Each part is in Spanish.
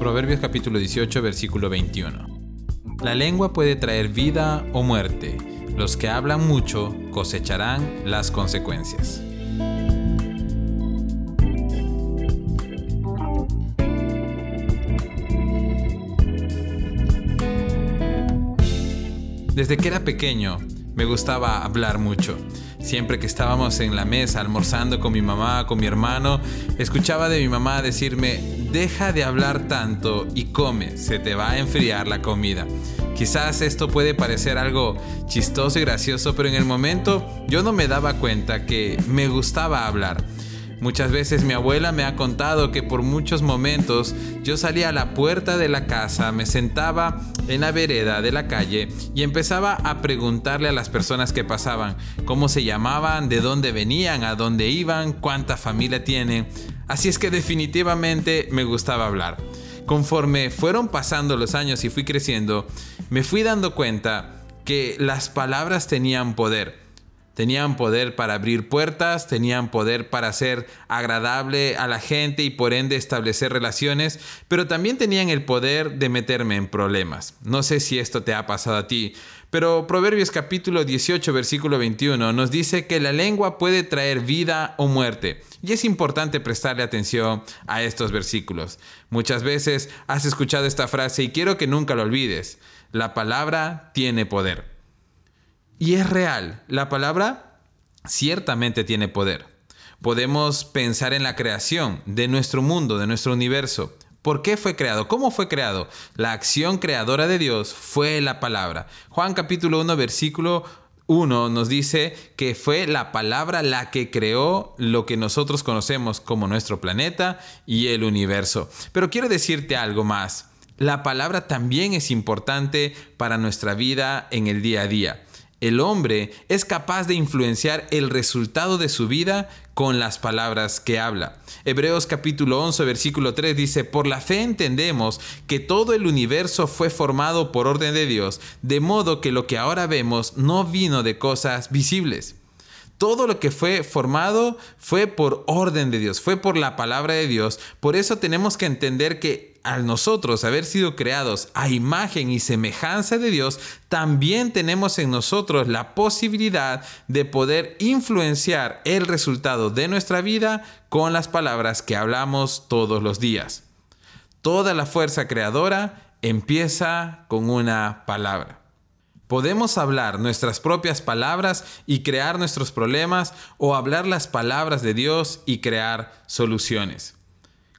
Proverbios capítulo 18, versículo 21. La lengua puede traer vida o muerte. Los que hablan mucho cosecharán las consecuencias. Desde que era pequeño me gustaba hablar mucho. Siempre que estábamos en la mesa almorzando con mi mamá, con mi hermano, escuchaba de mi mamá decirme, deja de hablar tanto y come, se te va a enfriar la comida. Quizás esto puede parecer algo chistoso y gracioso, pero en el momento yo no me daba cuenta que me gustaba hablar. Muchas veces mi abuela me ha contado que por muchos momentos yo salía a la puerta de la casa, me sentaba en la vereda de la calle y empezaba a preguntarle a las personas que pasaban cómo se llamaban, de dónde venían, a dónde iban, cuánta familia tienen. Así es que definitivamente me gustaba hablar. Conforme fueron pasando los años y fui creciendo, me fui dando cuenta que las palabras tenían poder Tenían poder para abrir puertas, tenían poder para ser agradable a la gente y por ende establecer relaciones, pero también tenían el poder de meterme en problemas. No sé si esto te ha pasado a ti, pero Proverbios capítulo 18 versículo 21 nos dice que la lengua puede traer vida o muerte. Y es importante prestarle atención a estos versículos. Muchas veces has escuchado esta frase y quiero que nunca lo olvides. La palabra tiene poder. Y es real, la palabra ciertamente tiene poder. Podemos pensar en la creación de nuestro mundo, de nuestro universo. ¿Por qué fue creado? ¿Cómo fue creado? La acción creadora de Dios fue la palabra. Juan capítulo 1 versículo 1 nos dice que fue la palabra la que creó lo que nosotros conocemos como nuestro planeta y el universo. Pero quiero decirte algo más. La palabra también es importante para nuestra vida en el día a día. El hombre es capaz de influenciar el resultado de su vida con las palabras que habla. Hebreos capítulo 11 versículo 3 dice, por la fe entendemos que todo el universo fue formado por orden de Dios, de modo que lo que ahora vemos no vino de cosas visibles. Todo lo que fue formado fue por orden de Dios, fue por la palabra de Dios. Por eso tenemos que entender que al nosotros haber sido creados a imagen y semejanza de Dios, también tenemos en nosotros la posibilidad de poder influenciar el resultado de nuestra vida con las palabras que hablamos todos los días. Toda la fuerza creadora empieza con una palabra. Podemos hablar nuestras propias palabras y crear nuestros problemas o hablar las palabras de Dios y crear soluciones.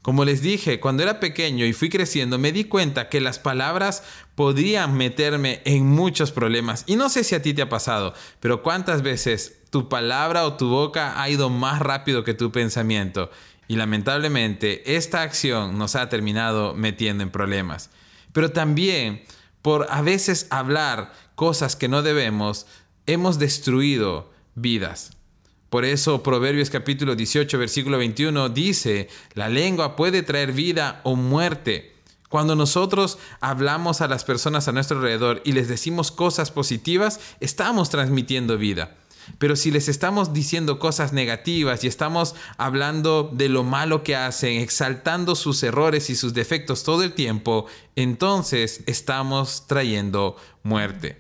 Como les dije, cuando era pequeño y fui creciendo, me di cuenta que las palabras podían meterme en muchos problemas. Y no sé si a ti te ha pasado, pero cuántas veces tu palabra o tu boca ha ido más rápido que tu pensamiento. Y lamentablemente esta acción nos ha terminado metiendo en problemas. Pero también por a veces hablar cosas que no debemos, hemos destruido vidas. Por eso Proverbios capítulo 18 versículo 21 dice, la lengua puede traer vida o muerte. Cuando nosotros hablamos a las personas a nuestro alrededor y les decimos cosas positivas, estamos transmitiendo vida. Pero si les estamos diciendo cosas negativas y estamos hablando de lo malo que hacen, exaltando sus errores y sus defectos todo el tiempo, entonces estamos trayendo muerte.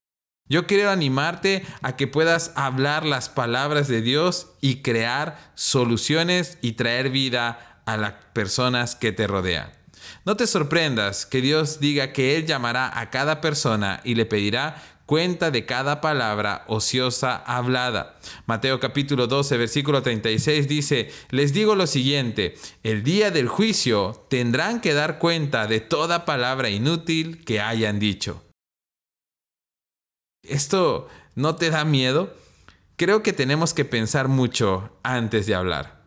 Yo quiero animarte a que puedas hablar las palabras de Dios y crear soluciones y traer vida a las personas que te rodean. No te sorprendas que Dios diga que Él llamará a cada persona y le pedirá cuenta de cada palabra ociosa hablada. Mateo capítulo 12, versículo 36 dice, les digo lo siguiente, el día del juicio tendrán que dar cuenta de toda palabra inútil que hayan dicho. ¿Esto no te da miedo? Creo que tenemos que pensar mucho antes de hablar.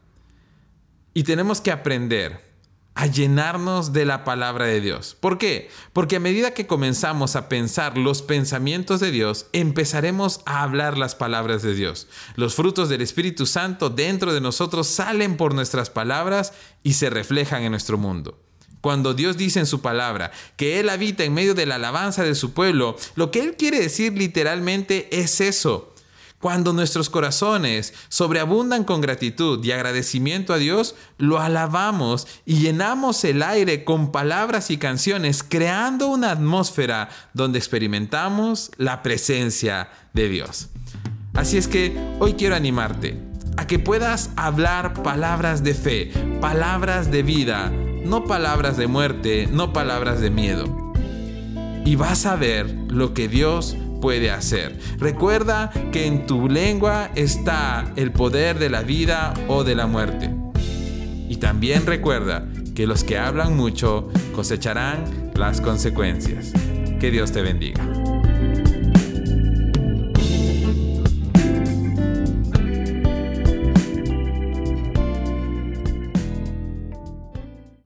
Y tenemos que aprender a llenarnos de la palabra de Dios. ¿Por qué? Porque a medida que comenzamos a pensar los pensamientos de Dios, empezaremos a hablar las palabras de Dios. Los frutos del Espíritu Santo dentro de nosotros salen por nuestras palabras y se reflejan en nuestro mundo. Cuando Dios dice en su palabra que Él habita en medio de la alabanza de su pueblo, lo que Él quiere decir literalmente es eso. Cuando nuestros corazones sobreabundan con gratitud y agradecimiento a Dios, lo alabamos y llenamos el aire con palabras y canciones, creando una atmósfera donde experimentamos la presencia de Dios. Así es que hoy quiero animarte a que puedas hablar palabras de fe, palabras de vida, no palabras de muerte, no palabras de miedo. Y vas a ver lo que Dios puede hacer. Recuerda que en tu lengua está el poder de la vida o de la muerte. Y también recuerda que los que hablan mucho cosecharán las consecuencias. Que Dios te bendiga.